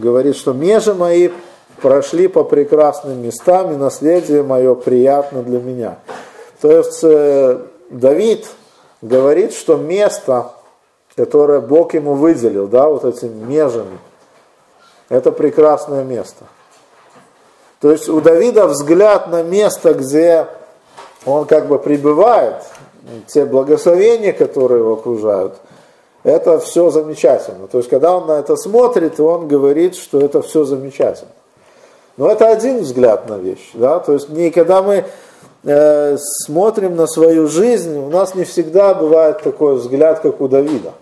говорит, что межи мои прошли по прекрасным местам, и наследие мое приятно для меня. То есть э, Давид говорит, что место, которое Бог ему выделил, да, вот этими межами, это прекрасное место. То есть у Давида взгляд на место, где он как бы пребывает, те благословения, которые его окружают, это все замечательно. То есть, когда он на это смотрит, он говорит, что это все замечательно. Но это один взгляд на вещь. Да? То есть, не когда мы э, смотрим на свою жизнь, у нас не всегда бывает такой взгляд, как у Давида.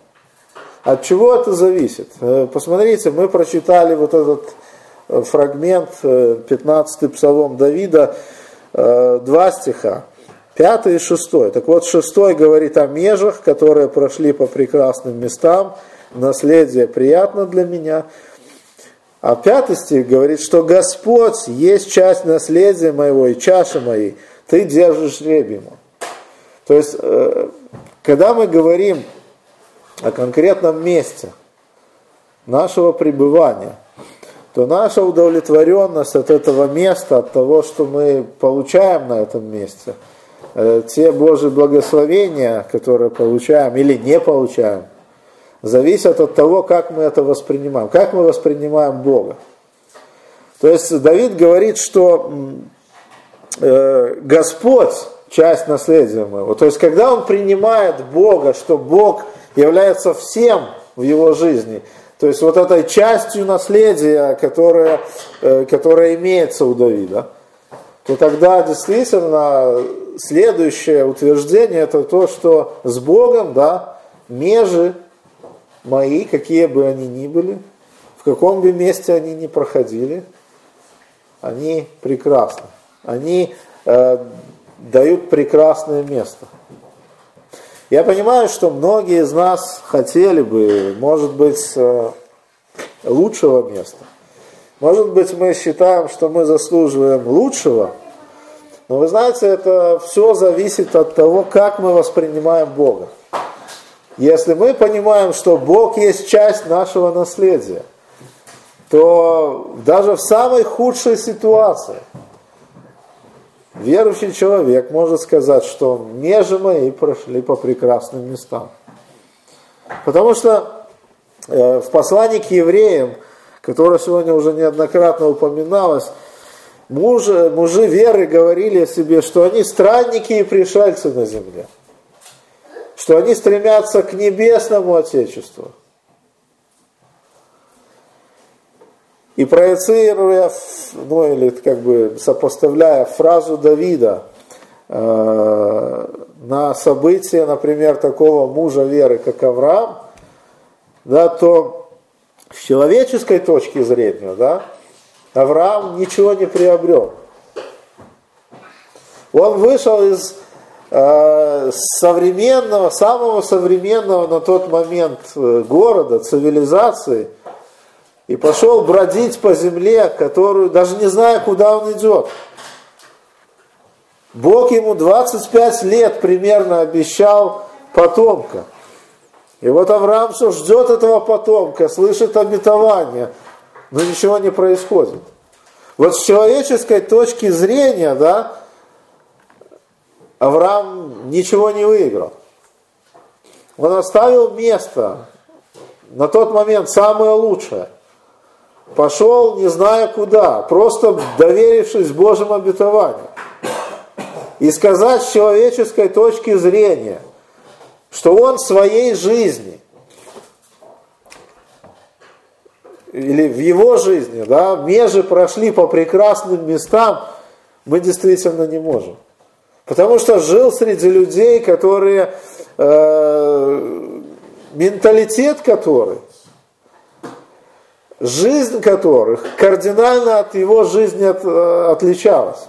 От чего это зависит? Э, посмотрите, мы прочитали вот этот э, фрагмент, 15-й э, псалом Давида, два стиха. Пятый и шестой. Так вот, шестой говорит о межах, которые прошли по прекрасным местам. Наследие приятно для меня. А пятый стих говорит, что Господь есть часть наследия моего и чаши моей. Ты держишь жребий То есть, э, когда мы говорим о конкретном месте нашего пребывания, то наша удовлетворенность от этого места, от того, что мы получаем на этом месте – те Божьи благословения, которые получаем или не получаем, зависят от того, как мы это воспринимаем, как мы воспринимаем Бога. То есть Давид говорит, что э, Господь часть наследия моего. То есть, когда он принимает Бога, что Бог является всем в его жизни, то есть вот этой частью наследия, которая, э, которая имеется у Давида, то тогда действительно следующее утверждение это то, что с Богом, да, межи мои, какие бы они ни были, в каком бы месте они ни проходили, они прекрасны. Они э, дают прекрасное место. Я понимаю, что многие из нас хотели бы, может быть, э, лучшего места. Может быть, мы считаем, что мы заслуживаем лучшего, но вы знаете, это все зависит от того, как мы воспринимаем Бога. Если мы понимаем, что Бог есть часть нашего наследия, то даже в самой худшей ситуации верующий человек может сказать, что межи мои прошли по прекрасным местам. Потому что э, в послании к евреям – которое сегодня уже неоднократно упоминалось, мужи, мужи веры говорили о себе, что они странники и пришельцы на земле, что они стремятся к небесному Отечеству. И проецируя, ну или как бы сопоставляя фразу Давида э, на события, например, такого мужа веры, как Авраам, да, то с человеческой точки зрения, да, Авраам ничего не приобрел. Он вышел из э, современного, самого современного на тот момент э, города, цивилизации, и пошел бродить по земле, которую, даже не зная, куда он идет. Бог ему 25 лет примерно обещал потомка – и вот Авраам все ждет этого потомка, слышит обетование, но ничего не происходит. Вот с человеческой точки зрения, да, Авраам ничего не выиграл. Он оставил место, на тот момент самое лучшее. Пошел, не зная куда, просто доверившись Божьим обетованию. И сказать с человеческой точки зрения – что он своей жизни или в его жизни, да, межи прошли по прекрасным местам, мы действительно не можем. Потому что жил среди людей, которые, э, менталитет которых, жизнь которых кардинально от его жизни от, э, отличалась.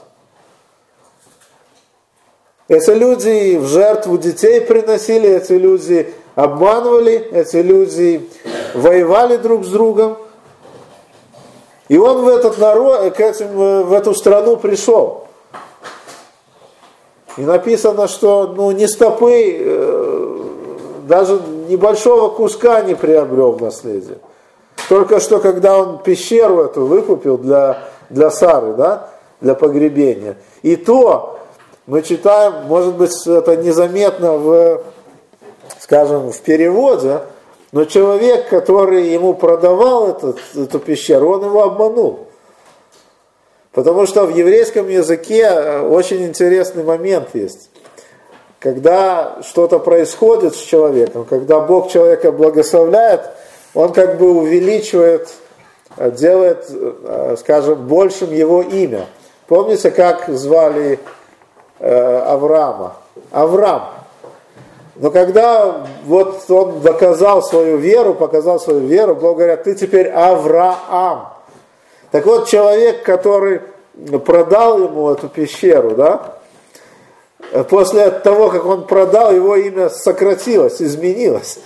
Эти люди в жертву детей приносили, эти люди обманывали, эти люди воевали друг с другом. И он в этот народ, к этим, в эту страну пришел. И написано, что ну, ни стопы, э, даже небольшого куска не приобрел в наследие. Только что, когда он пещеру эту выкупил для, для Сары, да, для погребения. И то мы читаем, может быть, это незаметно в, скажем, в переводе, но человек, который ему продавал этот, эту пещеру, он его обманул. Потому что в еврейском языке очень интересный момент есть. Когда что-то происходит с человеком, когда Бог человека благословляет, он как бы увеличивает, делает, скажем, большим его имя. Помните, как звали э, Авраама? Авраам. Но когда вот он доказал свою веру, показал свою веру, Бог говорит, ты теперь Авраам. Так вот, человек, который продал ему эту пещеру, да, после того, как он продал, его имя сократилось, изменилось.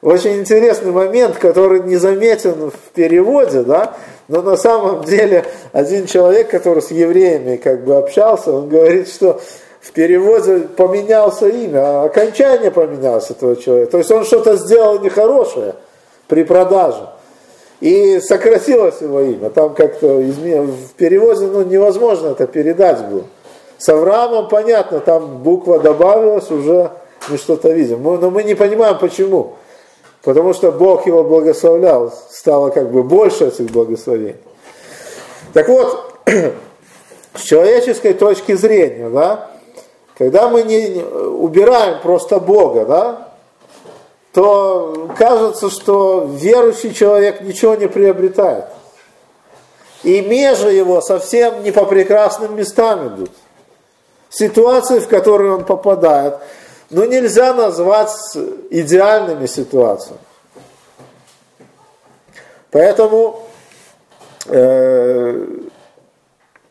Очень интересный момент, который не заметен в переводе, да, но на самом деле один человек, который с евреями как бы общался, он говорит, что в переводе поменялся имя, а окончание поменялось этого человека. То есть он что-то сделал нехорошее при продаже. И сократилось его имя. Там как-то изменилось. В переводе ну, невозможно это передать было. С Авраамом понятно, там буква добавилась, уже мы что-то видим. Но мы не понимаем почему. Потому что Бог его благословлял, стало как бы больше этих благословений. Так вот, с человеческой точки зрения, да, когда мы не убираем просто Бога, да, то кажется, что верующий человек ничего не приобретает. И межи его совсем не по прекрасным местам идут. Ситуации, в которые он попадает, ну нельзя назвать идеальными ситуациями. Поэтому э,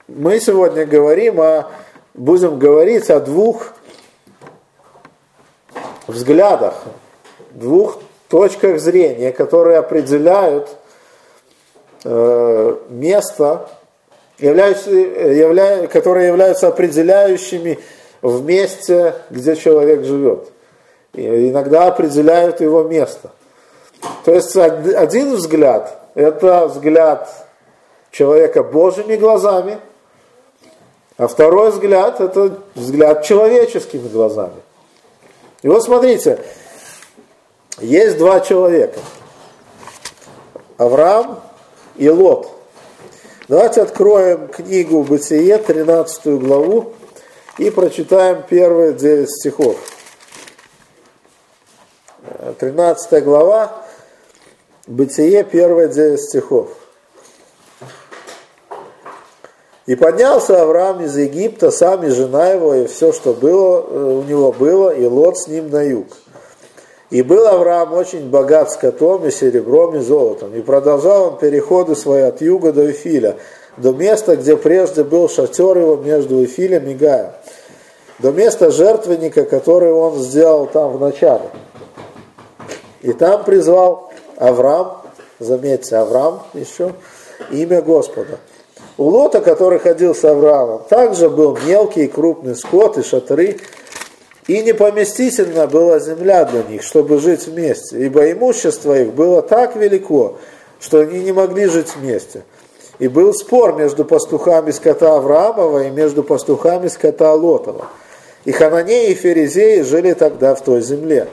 мы сегодня говорим о, будем говорить о двух взглядах двух точках зрения, которые определяют э, место, являются, явля, которые являются определяющими в месте, где человек живет. И иногда определяют его место. То есть один взгляд – это взгляд человека Божьими глазами, а второй взгляд – это взгляд человеческими глазами. И вот смотрите, есть два человека. Авраам и Лот. Давайте откроем книгу Бытие, 13 главу, и прочитаем первые 9 стихов. 13 глава, Бытие, первые 9 стихов. И поднялся Авраам из Египта, сам и жена его, и все, что было, э, у него было, и Лот с ним на юг. И был Авраам очень богат скотом и серебром и золотом. И продолжал он переходы свои от юга до Эфиля, до места, где прежде был шатер его между Эфилем и Гаем, до места жертвенника, который он сделал там в начале. И там призвал Авраам, заметьте, Авраам еще, имя Господа. У Лота, который ходил с Авраамом, также был мелкий и крупный скот и шатры, и непоместительна была земля для них, чтобы жить вместе, ибо имущество их было так велико, что они не могли жить вместе. И был спор между пастухами скота Авраамова и между пастухами скота Лотова. И Хананеи и Ферезеи жили тогда в той земле.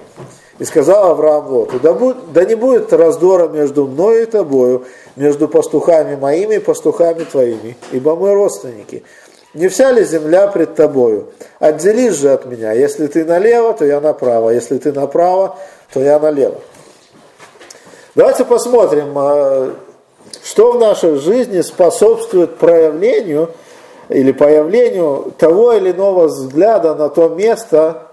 И сказал Авраам Лоту, да, будь, да не будет раздора между мною и тобою, между пастухами моими и пастухами твоими, ибо мы родственники. Не вся ли земля пред тобою? Отделись же от меня. Если ты налево, то я направо. Если ты направо, то я налево. Давайте посмотрим, а, что в нашей жизни способствует проявлению или появлению того или иного взгляда на то место,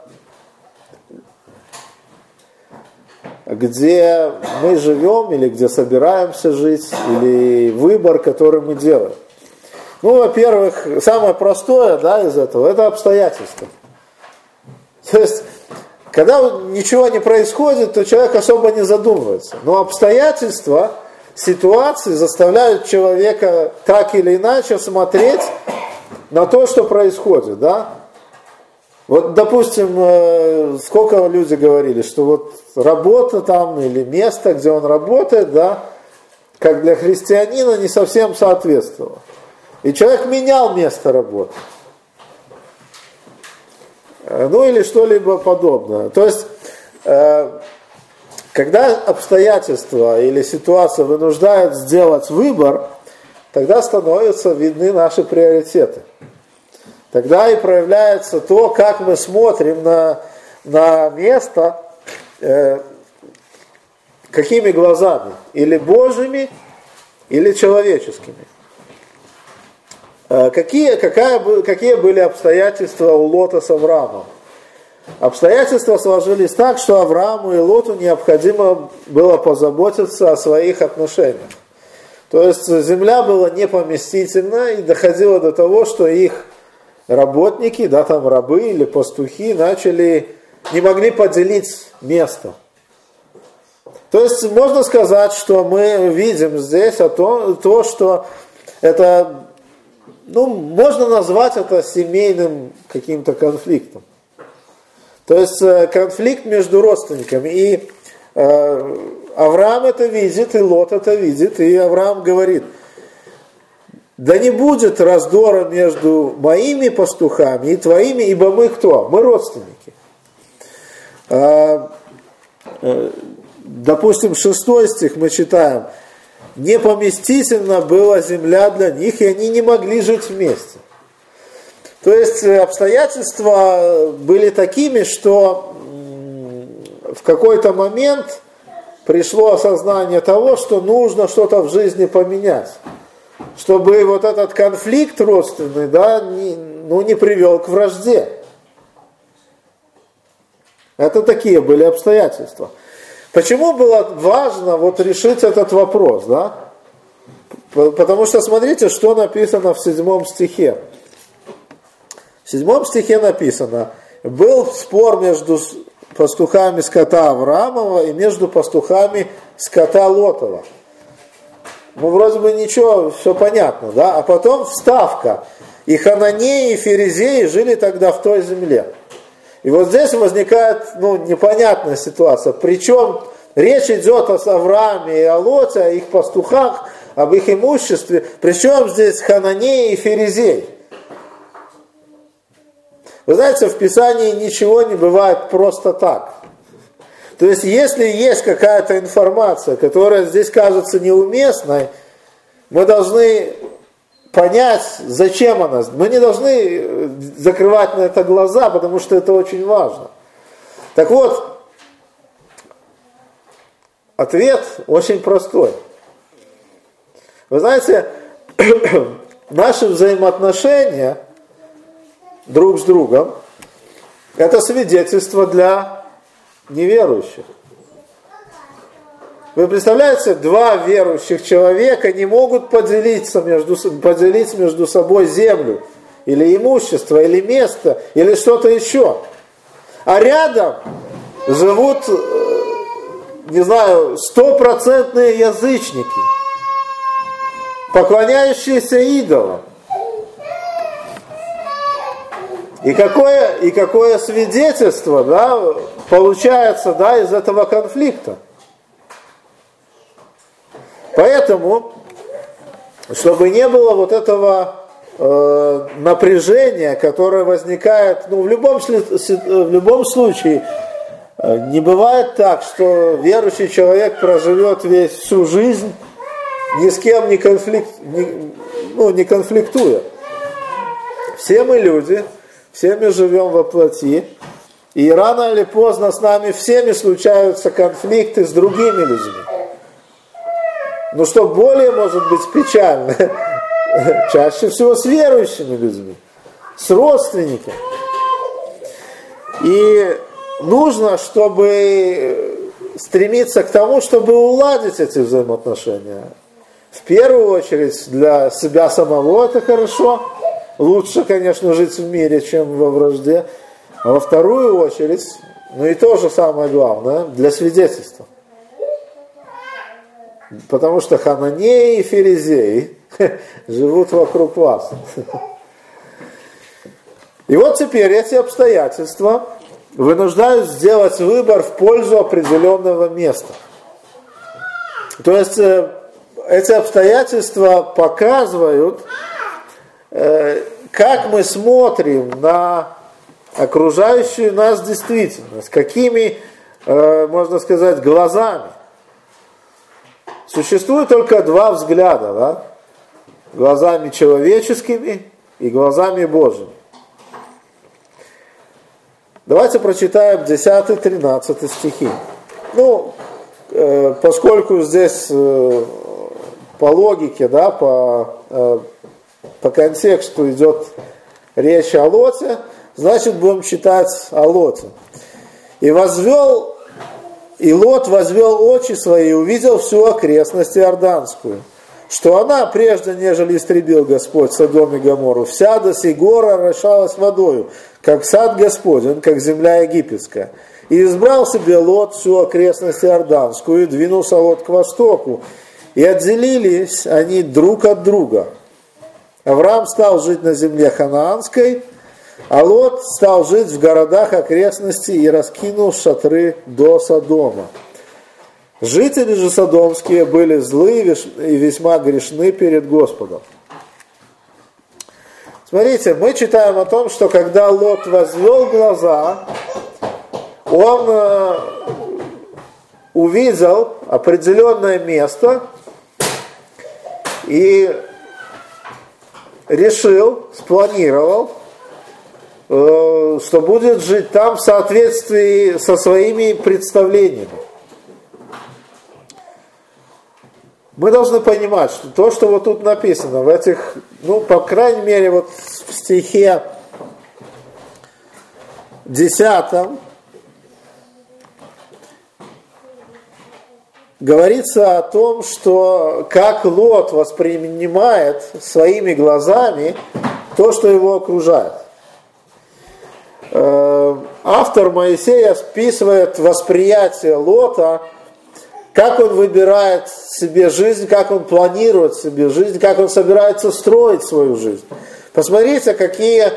где мы живем или где собираемся жить, или выбор, который мы делаем. Ну, во-первых, самое простое да, из этого – это обстоятельства. То есть, когда ничего не происходит, то человек особо не задумывается. Но обстоятельства, ситуации заставляют человека так или иначе смотреть на то, что происходит. Да? Вот, допустим, э, сколько люди говорили, что вот работа там или место, где он работает, да, как для христианина не совсем соответствовало. И человек менял место работы. Э, ну или что-либо подобное. То есть, э, когда обстоятельства или ситуация вынуждают сделать выбор, тогда становятся видны наши приоритеты. Тогда и проявляется то, как мы смотрим на, на место, э, какими глазами, или Божьими, или человеческими. Э, какие, какая, какие были обстоятельства у Лота с Авраамом? Обстоятельства сложились так, что Аврааму и Лоту необходимо было позаботиться о своих отношениях. То есть земля была непоместительна и доходило до того, что их работники, да, там рабы или пастухи начали, не могли поделить место. То есть можно сказать, что мы видим здесь о том, то, что это, ну, можно назвать это семейным каким-то конфликтом. То есть э, конфликт между родственниками. И э, Авраам это видит, и Лот это видит, и Авраам говорит – да не будет раздора между моими пастухами и твоими, ибо мы кто? Мы родственники. А, э, допустим, шестой стих мы читаем. Непоместительно была земля для них, и они не могли жить вместе. То есть э, обстоятельства были такими, что в какой-то момент пришло осознание того, что нужно что-то в жизни поменять чтобы вот этот конфликт родственный, да, не, ну, не привел к вражде. Это такие были обстоятельства. Почему было важно вот решить этот вопрос, да? Потому что смотрите, что написано в седьмом стихе. В седьмом стихе написано, был спор между пастухами скота Авраамова и между пастухами скота Лотова ну вроде бы ничего, все понятно, да, а потом вставка. И Хананеи, и Ферезеи жили тогда в той земле. И вот здесь возникает ну, непонятная ситуация. Причем речь идет о Аврааме и о Лоте, о их пастухах, об их имуществе. Причем здесь Хананеи и Ферезей. Вы знаете, в Писании ничего не бывает просто так. То есть, если есть какая-то информация, которая здесь кажется неуместной, мы должны понять, зачем она. Мы не должны э, закрывать на это глаза, потому что это очень важно. Так вот, ответ очень простой. Вы знаете, наши взаимоотношения друг с другом – это свидетельство для неверующих. Вы представляете, два верующих человека не могут поделиться между, поделить между собой землю, или имущество, или место, или что-то еще. А рядом живут, э, не знаю, стопроцентные язычники, поклоняющиеся идолам. И какое, и какое свидетельство да, получается да, из этого конфликта. Поэтому, чтобы не было вот этого э, напряжения, которое возникает, ну, в любом, в любом случае, э, не бывает так, что верующий человек проживет весь всю жизнь ни с кем не, конфликт, не, ну, не конфликтуя. Все мы люди, все мы живем во плоти, и рано или поздно с нами всеми случаются конфликты с другими людьми. Но что более может быть печально, чаще всего с верующими людьми, с родственниками. И нужно, чтобы стремиться к тому, чтобы уладить эти взаимоотношения. В первую очередь для себя самого это хорошо, Лучше, конечно, жить в мире, чем во вражде. А во вторую очередь, ну и то же самое главное, для свидетельства. Потому что хананеи и ферезеи живут вокруг вас. И вот теперь эти обстоятельства вынуждают сделать выбор в пользу определенного места. То есть э, эти обстоятельства показывают, как мы смотрим на окружающую нас действительность, какими, э, можно сказать, глазами. Существует только два взгляда, да? глазами человеческими и глазами Божьими. Давайте прочитаем 10-13 стихи. Ну, э, поскольку здесь э, по логике, да, по, э, по контексту идет речь о Лоте, значит будем читать о Лоте. И возвел, и Лот возвел очи свои и увидел всю окрестность Иорданскую, что она, прежде нежели истребил Господь Содом и Гомору, вся до сей гора орошалась водою, как сад Господень, как земля египетская. И избрал себе Лот всю окрестность Иорданскую, и двинулся Лот к востоку, и отделились они друг от друга. Авраам стал жить на земле ханаанской, а Лот стал жить в городах окрестностей и раскинул шатры до Содома. Жители же содомские были злы и весьма грешны перед Господом. Смотрите, мы читаем о том, что когда Лот возвел глаза, он э, увидел определенное место и решил, спланировал, э, что будет жить там в соответствии со своими представлениями. мы должны понимать, что то, что вот тут написано, в этих, ну, по крайней мере, вот в стихе десятом, говорится о том, что как Лот воспринимает своими глазами то, что его окружает. Э, автор Моисея списывает восприятие Лота – как он выбирает себе жизнь, как он планирует себе жизнь, как он собирается строить свою жизнь. Посмотрите, какие,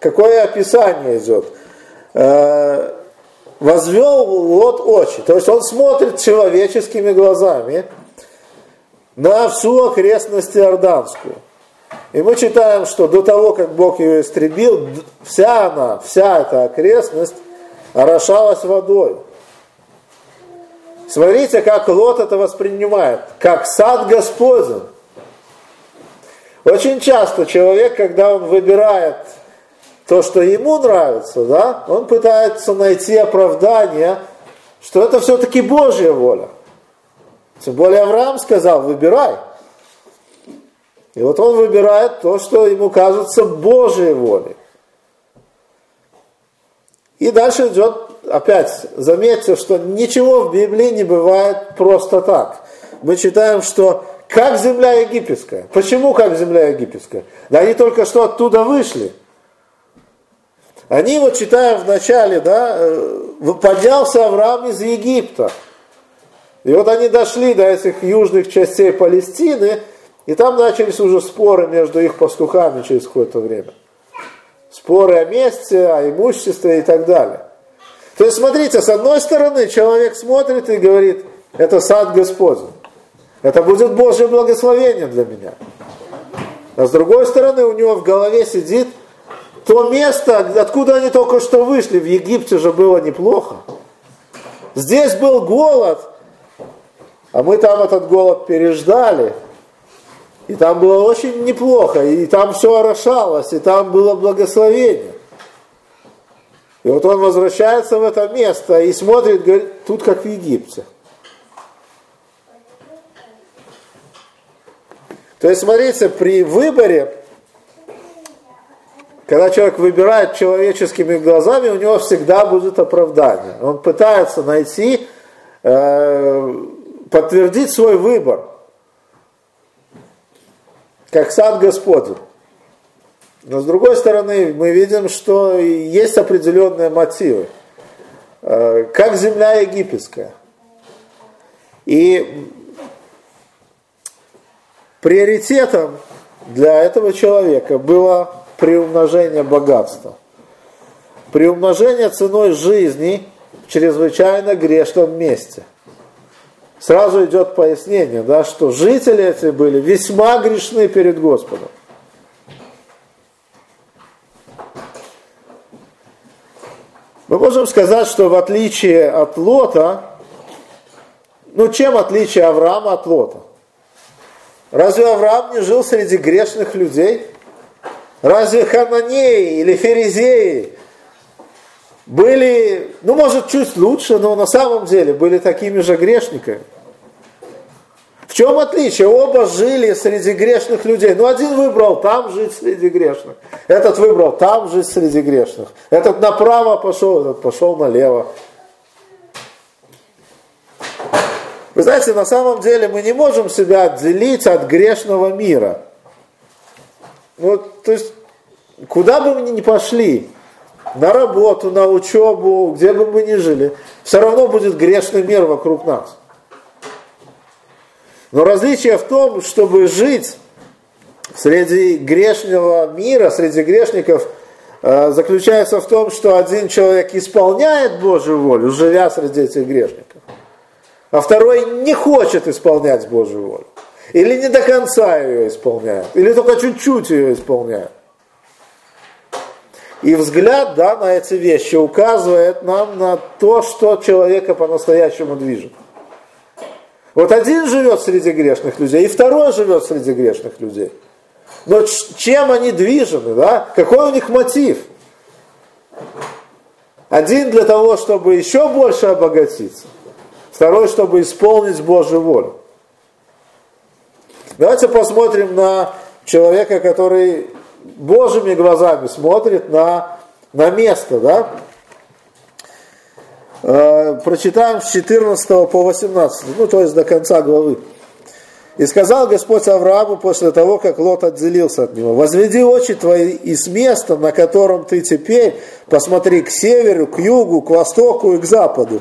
какое описание идет. Возвел Лот очи. То есть он смотрит человеческими глазами на всю окрестность Иорданскую. И мы читаем, что до того, как Бог ее истребил, вся она, вся эта окрестность орошалась водой. Смотрите, как Лот это воспринимает, как сад Господень. Очень часто человек, когда он выбирает то, что ему нравится, да, он пытается найти оправдание, что это все-таки Божья воля. Тем более Авраам сказал, выбирай. И вот он выбирает то, что ему кажется Божьей волей. И дальше идет опять заметьте, что ничего в Библии не бывает просто так. Мы читаем, что как земля египетская. Почему как земля египетская? Да они только что оттуда вышли. Они вот читаем в начале, да, э, поднялся Авраам из Египта. И вот они дошли до этих южных частей Палестины, и там начались уже споры между их пастухами через какое-то время. Споры о месте, о имуществе и так далее. То есть, смотрите, с одной стороны, человек смотрит и говорит, это сад Господень. Это будет Божье благословение для меня. А с другой стороны, у него в голове сидит то место, откуда они только что вышли. В Египте же было неплохо. Здесь был голод, а мы там этот голод переждали. И там было очень неплохо, и там все орошалось, и там было благословение. И вот он возвращается в это место и смотрит, говорит, тут как в Египте. То есть, смотрите, при выборе, когда человек выбирает человеческими глазами, у него всегда будет оправдание. Он пытается найти, э, подтвердить свой выбор, как сад Господень. Но с другой стороны, мы видим, что есть определенные мотивы. Э, как земля египетская. И приоритетом для этого человека было приумножение богатства. приумножение ценой жизни в чрезвычайно грешном месте. Сразу идет пояснение, да, что жители эти были весьма грешны перед Господом. Мы можем сказать, что в отличие от Лота, ну чем отличие Авраама от Лота? Разве Авраам не жил среди грешных людей? Разве хананеи или ферезеи были, ну может чуть лучше, но на самом деле были такими же грешниками? В чем отличие? Оба жили среди грешных людей. Ну, один выбрал там жить среди грешных. Этот выбрал там жить среди грешных. Этот направо пошел, этот пошел налево. Вы знаете, на самом деле мы не можем себя отделить от грешного мира. Ну, то есть, куда бы мы ни пошли, на работу, на учебу, где бы мы ни жили, все равно будет грешный мир вокруг нас. Но различие в том, чтобы жить среди грешного мира, среди грешников, э, заключается в том, что один человек исполняет Божью волю, живя среди этих грешников, а второй не хочет исполнять Божью волю. Или не до конца ее исполняет, или только чуть-чуть ее исполняет. И взгляд да, на эти вещи указывает нам на то, что человека по-настоящему движет. Вот один живет среди грешных людей, и второй живет среди грешных людей. Но чем они движены, да? Какой у них мотив? Один для того, чтобы еще больше обогатиться, второй, чтобы исполнить Божью волю. Давайте посмотрим на человека, который Божьими глазами смотрит на, на место, да? Э, прочитаем с 14 по 18, ну то есть до конца главы. И сказал Господь Аврааму после того, как Лот отделился от него, «Возведи очи твои и с места, на котором ты теперь, посмотри к северу, к югу, к востоку и к западу,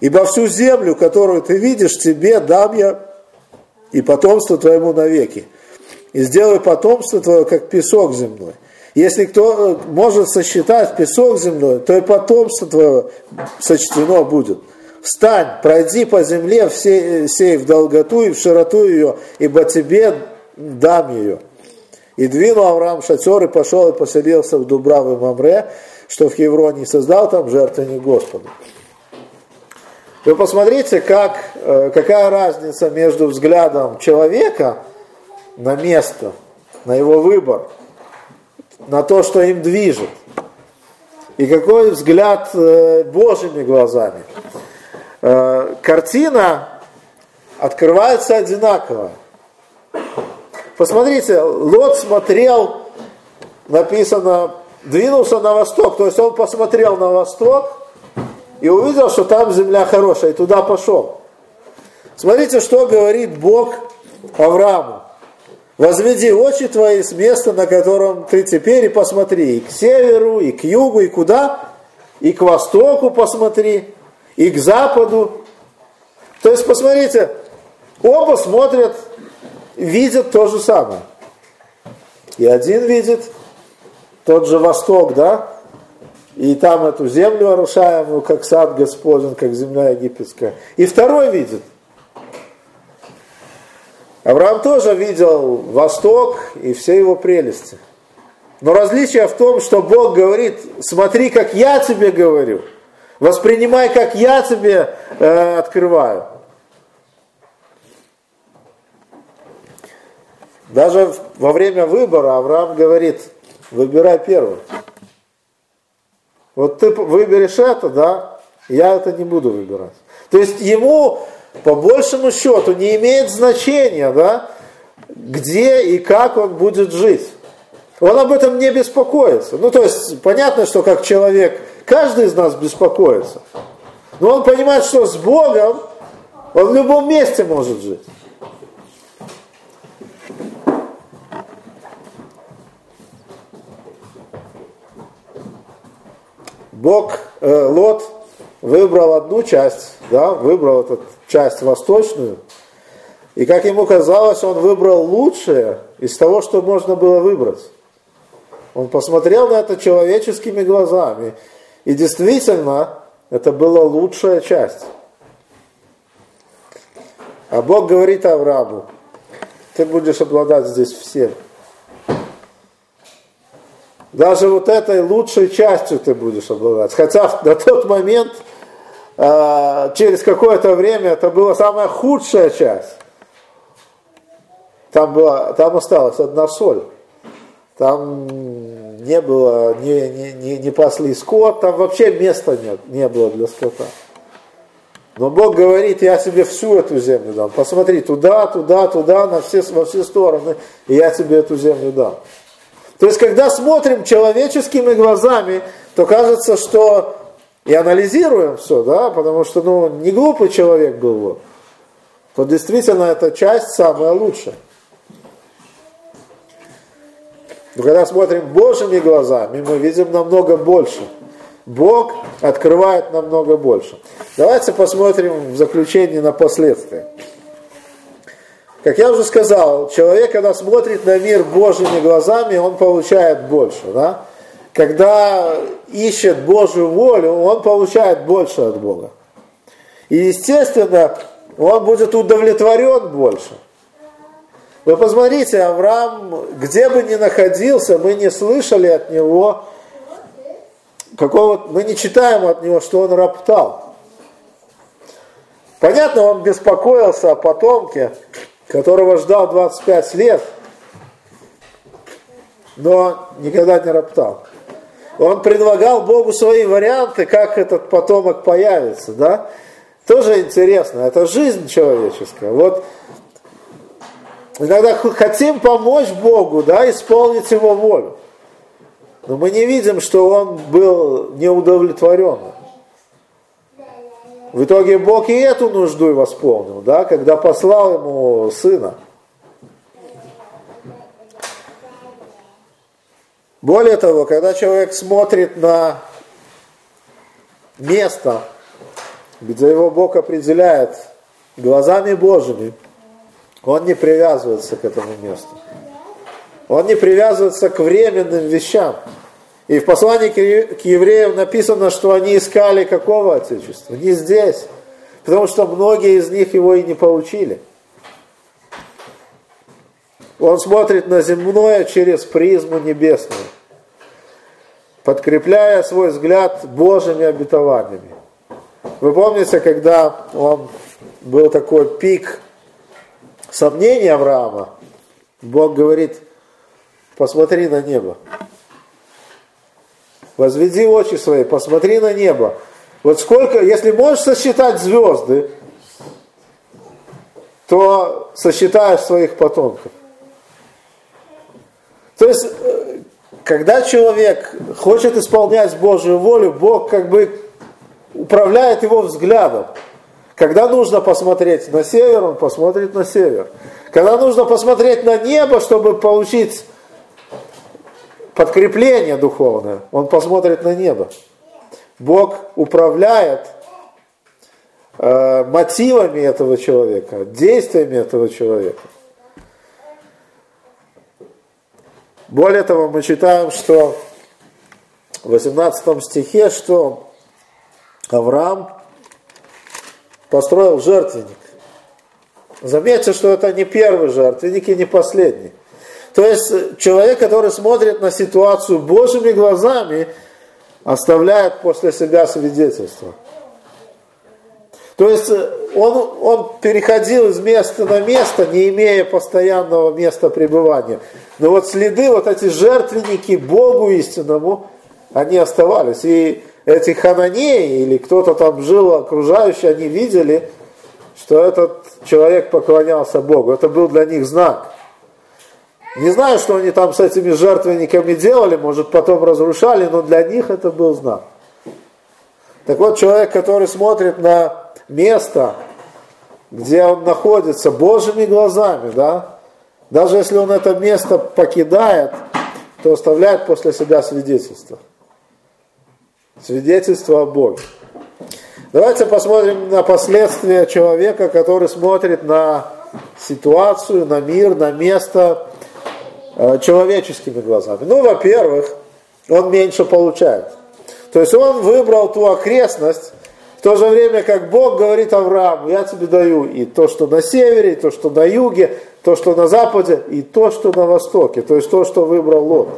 ибо всю землю, которую ты видишь, тебе дам я и потомство твоему навеки. И сделай потомство твое, как песок земной. Если кто э, может сосчитать песок земной, то и потомство твое сочтено будет. Встань, пройди по земле, все, сей в долготу и в широту ее, ибо тебе дам ее. И двинул Авраам шатер и пошел и поселился в Дубраве Мамре, что в Хевроне, и создал там жертвенник Господу. Вы посмотрите, как, э, какая разница между взглядом человека на место, на его выбор, на то, что им движет. И какой взгляд э, Божьими глазами. Э, картина открывается одинаково. Посмотрите, Лот смотрел, написано, двинулся на восток, то есть он посмотрел на восток и увидел, что там земля хорошая, и туда пошел. Смотрите, что говорит Бог Аврааму. Возведи очи твои с места, на котором ты теперь, и посмотри, и к северу, и к югу, и куда, и к востоку посмотри, и к западу. То есть, посмотрите, оба смотрят, видят то же самое. И один видит тот же восток, да, и там эту землю орушаемую, как сад Господень, как земля египетская. И второй видит – Авраам тоже видел Восток и все его прелести. Но различие в том, что Бог говорит, смотри, как я тебе говорю, воспринимай, как я тебе э, открываю. Даже во время выбора Авраам говорит, выбирай первым. Вот ты выберешь это, да, я это не буду выбирать. То есть ему по большему счету не имеет значения, да, где и как он будет жить. Он об этом не беспокоится. Ну, то есть, понятно, что как человек, каждый из нас беспокоится. Но он понимает, что с Богом он в любом месте может жить. Бог, э, Лот выбрал одну часть, да, выбрал эту часть восточную, и как ему казалось, он выбрал лучшее из того, что можно было выбрать. Он посмотрел на это человеческими глазами И действительно, это была лучшая часть. А Бог говорит Аврааму, ты будешь обладать здесь всем. Даже вот этой лучшей частью ты будешь обладать. Хотя на тот момент, а, через какое-то время, это была самая худшая часть. Там, была, там осталась одна соль. Там не было, не, не, не, не пасли скот, там вообще места нет, не было для скота. Но Бог говорит, я тебе всю эту землю дам. Посмотри, туда, туда, туда, на все, во все стороны, и я тебе эту землю дам. То есть, когда смотрим человеческими глазами, то кажется, что и анализируем все, да, потому что, ну, не глупый человек был вот, то действительно эта часть самая лучшая. Но когда смотрим Божьими глазами, мы видим намного больше. Бог открывает намного больше. Давайте посмотрим в заключение на последствия. Как я уже сказал, человек, когда смотрит на мир Божьими глазами, он получает больше. Да? Когда ищет Божью волю, он получает больше от Бога. И, естественно, он будет удовлетворен больше. Вы посмотрите, Авраам, где бы ни находился, мы не слышали от него какого мы не читаем от него, что он роптал. Понятно, он беспокоился о потомке, которого ждал 25 лет, но никогда не роптал. Он предлагал Богу свои варианты, как этот потомок появится, да? Тоже интересно, это жизнь человеческая. Вот иногда хотим помочь Богу, да, исполнить Его волю. Но мы не видим, что он был неудовлетворен. В итоге Бог и эту нужду восполнил, да, когда послал ему сына. Более того, когда человек смотрит на место, где его Бог определяет глазами Божьими, он не привязывается к этому месту. Он не привязывается к временным вещам. И в послании к евреям написано, что они искали какого Отечества? Не здесь. Потому что многие из них его и не получили. Он смотрит на земное через призму небесную, подкрепляя свой взгляд Божьими обетованиями. Вы помните, когда он был такой пик сомнений Авраама, Бог говорит, посмотри на небо. Возведи очи свои, посмотри на небо. Вот сколько, если можешь сосчитать звезды, то сосчитаешь своих потомков. То есть, э, когда человек хочет исполнять Божью волю, Бог как бы управляет его взглядом. Когда нужно посмотреть на север, он посмотрит на север. Когда нужно посмотреть на небо, чтобы получить подкрепление духовное, он посмотрит на небо. Бог управляет э, мотивами этого человека, действиями этого человека. Более того, мы читаем, что в 18 стихе, что Авраам построил жертвенник. Заметьте, что это не первый жертвенник и не последний. То есть человек, который смотрит на ситуацию Божьими глазами, оставляет после себя свидетельство. То есть он, он переходил из места на место, не имея постоянного места пребывания. Но вот следы, вот эти жертвенники Богу истинному, они оставались. И эти хананеи или кто-то там жил окружающий, они видели, что этот человек поклонялся Богу. Это был для них знак. Не знаю, что они там с этими жертвенниками делали, может потом разрушали, но для них это был знак. Так вот, человек, который смотрит на место, где он находится, Божьими глазами, да, даже если он это место покидает, то оставляет после себя свидетельство. Свидетельство о Боге. Давайте посмотрим на последствия человека, который смотрит на ситуацию, на мир, на место человеческими глазами. Ну, во-первых, он меньше получает. То есть он выбрал ту окрестность, в то же время как Бог говорит Аврааму, я тебе даю и то, что на севере, и то, что на юге, то, что на западе, и то, что на востоке, то есть то, что выбрал Лот.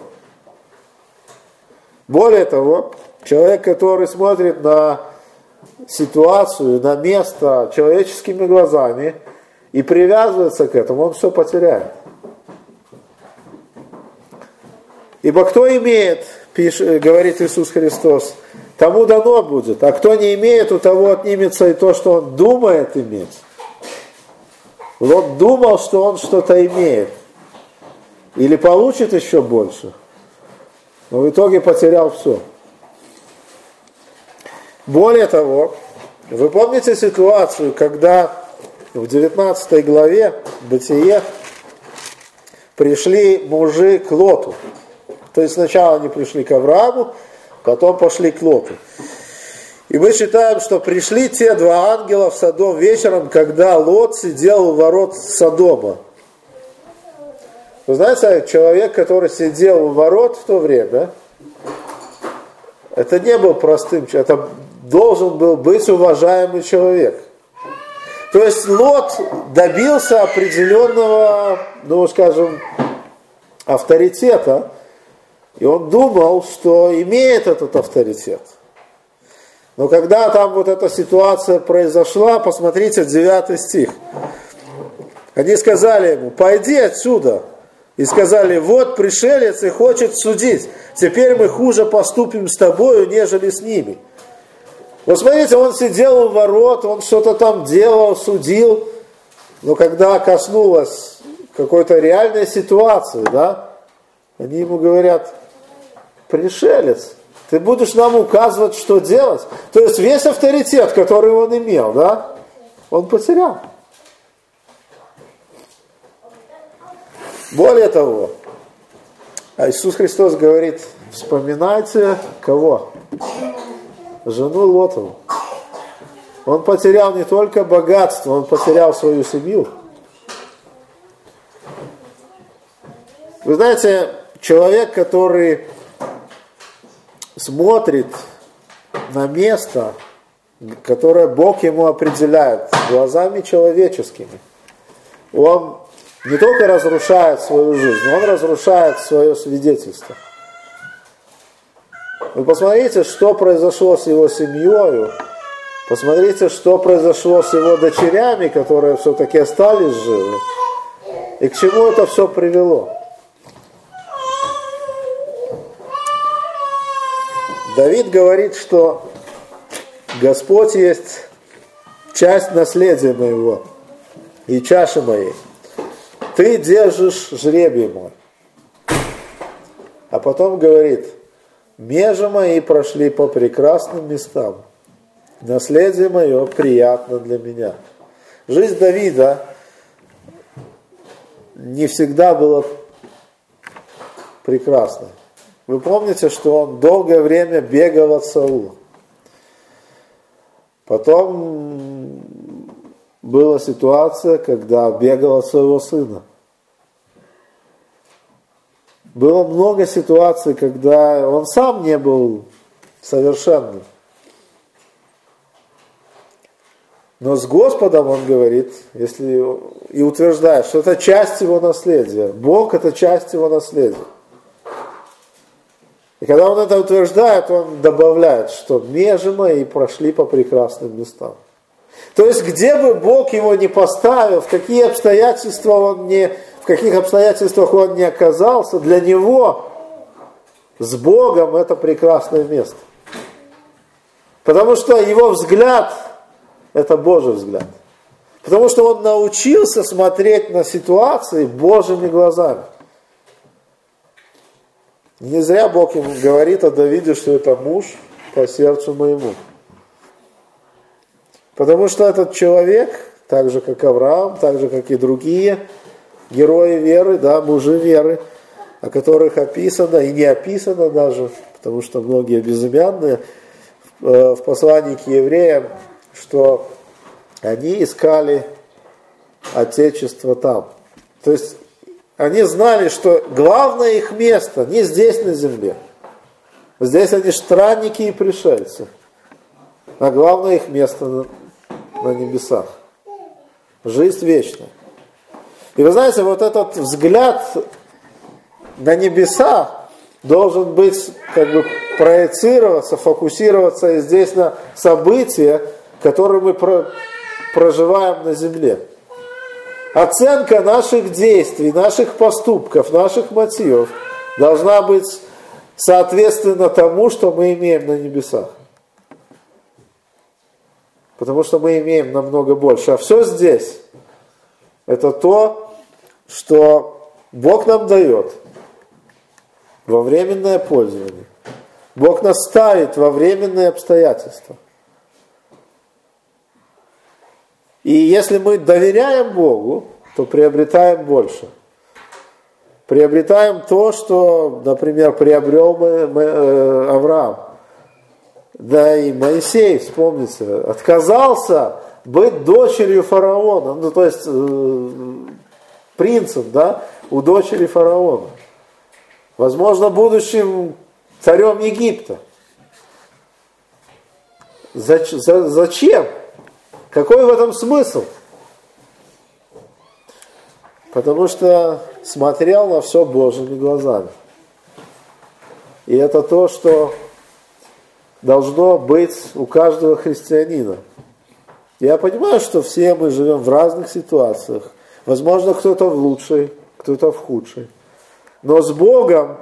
Более того, человек, который смотрит на ситуацию, на место человеческими глазами и привязывается к этому, он все потеряет. Ибо кто имеет, пишет, говорит Иисус Христос, тому дано будет, а кто не имеет, у того отнимется и то, что он думает иметь. Лот думал, что он что-то имеет. Или получит еще больше. Но в итоге потерял все. Более того, вы помните ситуацию, когда в 19 главе Бытие пришли мужи к Лоту. То есть сначала они пришли к Аврааму, потом пошли к Лоту. И мы считаем, что пришли те два ангела в Содом вечером, когда Лот сидел у ворот Содома. Вы знаете, человек, который сидел у ворот в то время, это не был простым человеком, это должен был быть уважаемый человек. То есть Лот добился определенного, ну скажем, авторитета, и он думал, что имеет этот авторитет. Но когда там вот эта ситуация произошла, посмотрите, 9 стих. Они сказали ему, пойди отсюда. И сказали, вот пришелец и хочет судить. Теперь мы хуже поступим с тобою, нежели с ними. Вот смотрите, он сидел у ворот, он что-то там делал, судил. Но когда коснулась какой-то реальной ситуации, да, они ему говорят, пришелец, ты будешь нам указывать, что делать. То есть весь авторитет, который он имел, да, он потерял. Более того, а Иисус Христос говорит, вспоминайте кого? Жену Лотову. Он потерял не только богатство, он потерял свою семью. Вы знаете, человек, который смотрит на место, которое Бог ему определяет глазами человеческими, он не только разрушает свою жизнь, он разрушает свое свидетельство. Вы посмотрите, что произошло с его семьей, посмотрите, что произошло с его дочерями, которые все-таки остались живы, и к чему это все привело. Давид говорит, что Господь есть часть наследия моего и чаши моей. Ты держишь жребий мой. А потом говорит, межи мои прошли по прекрасным местам. Наследие мое приятно для меня. Жизнь Давида не всегда была прекрасной. Вы помните, что он долгое время бегал от Саула. Потом была ситуация, когда бегал от своего сына. Было много ситуаций, когда он сам не был совершенным. Но с Господом он говорит, если и утверждает, что это часть его наследия. Бог это часть его наследия. И когда он это утверждает, он добавляет, что межи мои прошли по прекрасным местам. То есть, где бы Бог его не поставил, в какие обстоятельства он не, в каких обстоятельствах он не оказался, для него с Богом это прекрасное место. Потому что его взгляд – это Божий взгляд. Потому что он научился смотреть на ситуации Божьими глазами. Не зря Бог ему говорит о Давиде, что это муж по сердцу моему. Потому что этот человек, так же как Авраам, так же как и другие герои веры, да, мужи веры, о которых описано и не описано даже, потому что многие безымянные э, в послании к евреям, что они искали отечество там. То есть они знали, что главное их место не здесь на земле. Здесь они странники и пришельцы. А главное их место на, на небесах. Жизнь вечная. И вы знаете, вот этот взгляд на небеса должен быть, как бы проецироваться, фокусироваться и здесь на события, которые мы про, проживаем на земле. Оценка наших действий, наших поступков, наших мотивов должна быть соответственно тому, что мы имеем на небесах. Потому что мы имеем намного больше. А все здесь – это то, что Бог нам дает во временное пользование. Бог нас ставит во временные обстоятельства. И если мы доверяем Богу, то приобретаем больше. Приобретаем то, что, например, приобрел мы, э, Авраам. Да и Моисей, вспомните, отказался быть дочерью фараона, ну то есть э, принцем, да, у дочери фараона. Возможно, будущим царем Египта. Зачем? Какой в этом смысл? Потому что смотрел на все Божьими глазами. И это то, что должно быть у каждого христианина. Я понимаю, что все мы живем в разных ситуациях. Возможно, кто-то в лучшей, кто-то в худшей. Но с Богом,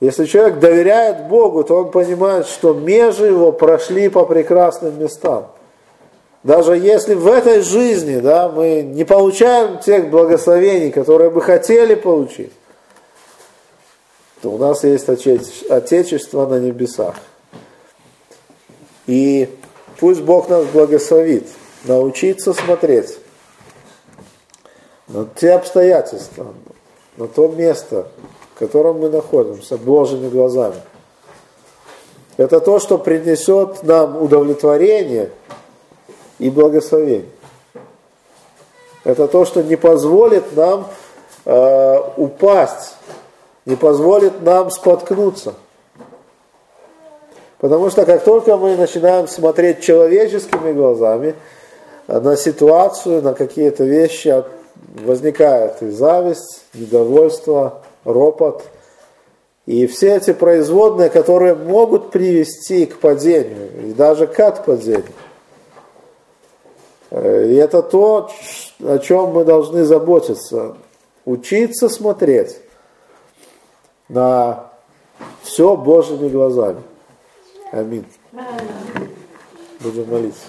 если человек доверяет Богу, то он понимает, что межи его прошли по прекрасным местам. Даже если в этой жизни да, мы не получаем тех благословений, которые бы хотели получить, то у нас есть Отечество на небесах. И пусть Бог нас благословит научиться смотреть на те обстоятельства, на то место, в котором мы находимся, Божьими глазами. Это то, что принесет нам удовлетворение и благословение. Это то, что не позволит нам э, упасть, не позволит нам споткнуться. Потому что как только мы начинаем смотреть человеческими глазами на ситуацию, на какие-то вещи, возникает и зависть, недовольство, ропот. И все эти производные, которые могут привести к падению, и даже к отпадению. И это то, о чем мы должны заботиться. Учиться смотреть на все Божьими глазами. Аминь. Будем молиться.